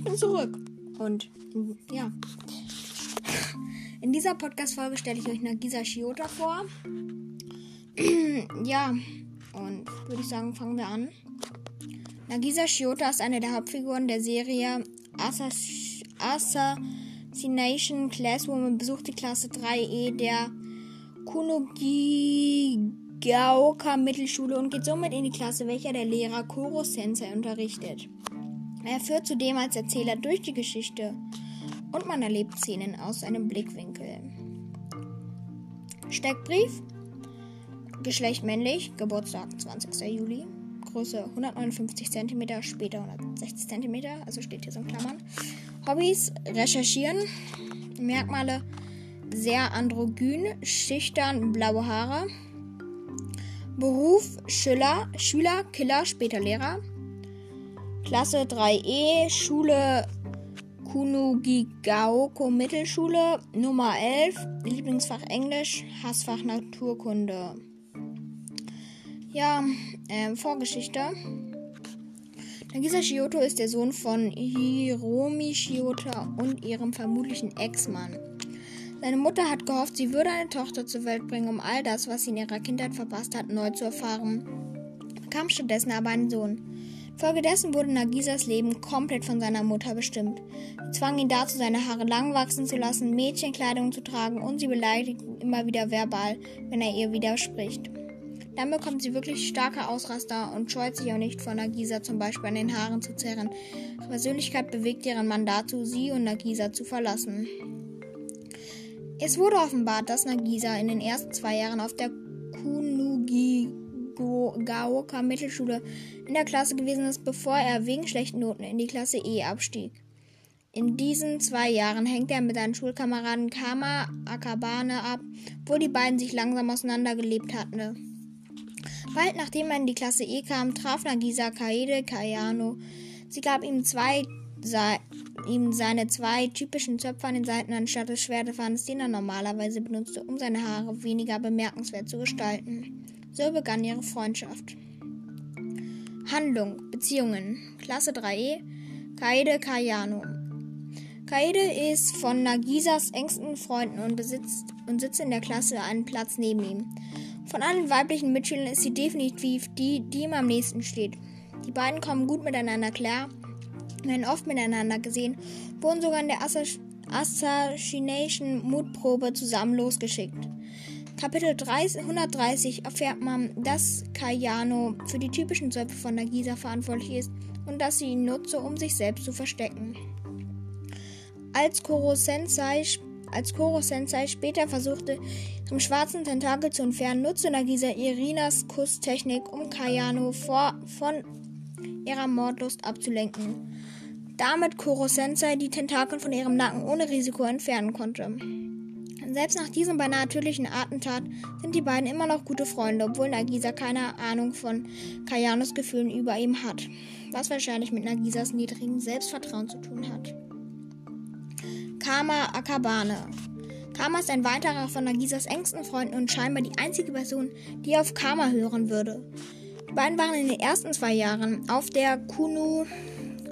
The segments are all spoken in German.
ich bin zurück. Und ja. In dieser Podcast-Folge stelle ich euch Nagisa Shiota vor. ja, und würde ich sagen, fangen wir an. Nagisa Shiota ist eine der Hauptfiguren der Serie Assassination Classwoman besucht die Klasse 3E der Kunogigaoka Mittelschule und geht somit in die Klasse, welcher der Lehrer Koro Sensei unterrichtet. Er führt zudem als Erzähler durch die Geschichte und man erlebt Szenen aus seinem Blickwinkel. Steckbrief Geschlecht männlich, Geburtstag 20. Juli, Größe 159 cm, später 160 cm, also steht hier so in Klammern. Hobbys recherchieren, Merkmale sehr androgyn, schüchtern, blaue Haare. Beruf Schüler, Schüler, Killer, später Lehrer. Klasse 3e, Schule Kunugigaoko Mittelschule, Nummer 11, Lieblingsfach Englisch, Hassfach Naturkunde. Ja, äh, Vorgeschichte. Nagisa Shioto ist der Sohn von Hiromi Shiota und ihrem vermutlichen Ex-Mann. Seine Mutter hat gehofft, sie würde eine Tochter zur Welt bringen, um all das, was sie in ihrer Kindheit verpasst hat, neu zu erfahren. Bekam stattdessen aber einen Sohn. Folgedessen wurde Nagisas Leben komplett von seiner Mutter bestimmt. Sie zwang ihn dazu, seine Haare lang wachsen zu lassen, Mädchenkleidung zu tragen und sie beleidigt ihn immer wieder verbal, wenn er ihr widerspricht. Dann bekommt sie wirklich starke Ausraster und scheut sich auch nicht vor Nagisa zum Beispiel an den Haaren zu zerren. Ihre Persönlichkeit bewegt ihren Mann dazu, sie und Nagisa zu verlassen. Es wurde offenbart, dass Nagisa in den ersten zwei Jahren auf der Gaoka Mittelschule in der Klasse gewesen ist, bevor er wegen schlechten Noten in die Klasse E abstieg. In diesen zwei Jahren hängt er mit seinen Schulkameraden Kama Akabane ab, wo die beiden sich langsam auseinandergelebt hatten. Bald nachdem er in die Klasse E kam, traf Nagisa Kaede Kayano. Sie gab ihm, zwei, ihm seine zwei typischen Zöpfe an den Seiten anstatt des Schwertefahrens, den er normalerweise benutzte, um seine Haare weniger bemerkenswert zu gestalten. So begann ihre Freundschaft. Handlung, Beziehungen, Klasse 3e, Kaede Kayano. Kaede ist von Nagisas engsten Freunden und besitzt und sitzt in der Klasse einen Platz neben ihm. Von allen weiblichen Mitschülern ist sie definitiv die, die ihm am nächsten steht. Die beiden kommen gut miteinander klar, werden oft miteinander gesehen, wurden sogar in der Assassination Mutprobe zusammen losgeschickt. Kapitel 30, 130 erfährt man, dass Kayano für die typischen Zöpfe von Nagisa verantwortlich ist und dass sie ihn nutze, um sich selbst zu verstecken. Als Koro Sensei, als Koro Sensei später versuchte, zum schwarzen Tentakel zu entfernen, nutzte Nagisa Irinas Kusstechnik, um Kayano vor, von ihrer Mordlust abzulenken. Damit Koro Sensei die Tentakel von ihrem Nacken ohne Risiko entfernen konnte. Selbst nach diesem beinahe natürlichen Attentat sind die beiden immer noch gute Freunde, obwohl Nagisa keine Ahnung von Kayanos Gefühlen über ihm hat. Was wahrscheinlich mit Nagisas niedrigem Selbstvertrauen zu tun hat. Kama Akabane. Kama ist ein weiterer von Nagisas engsten Freunden und scheinbar die einzige Person, die auf Kama hören würde. Die beiden waren in den ersten zwei Jahren auf der Kunu,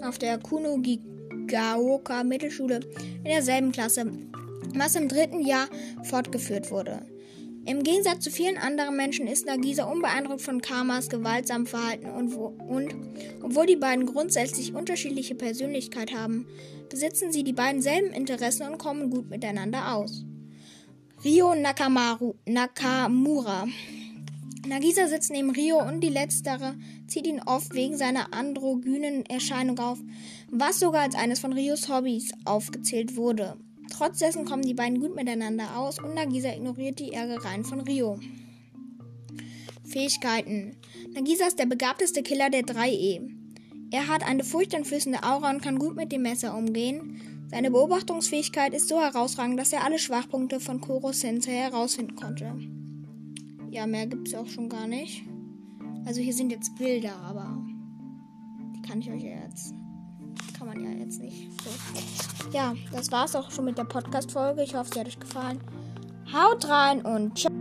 auf der Kunugigaoka Mittelschule in derselben Klasse was im dritten Jahr fortgeführt wurde. Im Gegensatz zu vielen anderen Menschen ist Nagisa unbeeindruckt von Karmas gewaltsamen Verhalten und, wo, und obwohl die beiden grundsätzlich unterschiedliche Persönlichkeit haben, besitzen sie die beiden selben Interessen und kommen gut miteinander aus. Rio Nakamaru, Nakamura. Nagisa sitzt neben Rio und die letztere zieht ihn oft wegen seiner androgynen Erscheinung auf, was sogar als eines von Rios Hobbys aufgezählt wurde. Trotz dessen kommen die beiden gut miteinander aus und Nagisa ignoriert die Ärgereien von Rio. Fähigkeiten. Nagisa ist der begabteste Killer der 3E. Er hat eine furchteinflößende Aura und kann gut mit dem Messer umgehen. Seine Beobachtungsfähigkeit ist so herausragend, dass er alle Schwachpunkte von Koro Sensei herausfinden konnte. Ja, mehr gibt es auch schon gar nicht. Also hier sind jetzt Bilder, aber die kann ich euch jetzt kann man ja jetzt nicht. So. Ja, das war's auch schon mit der Podcast-Folge. Ich hoffe, sie hat euch gefallen. Haut rein und ciao.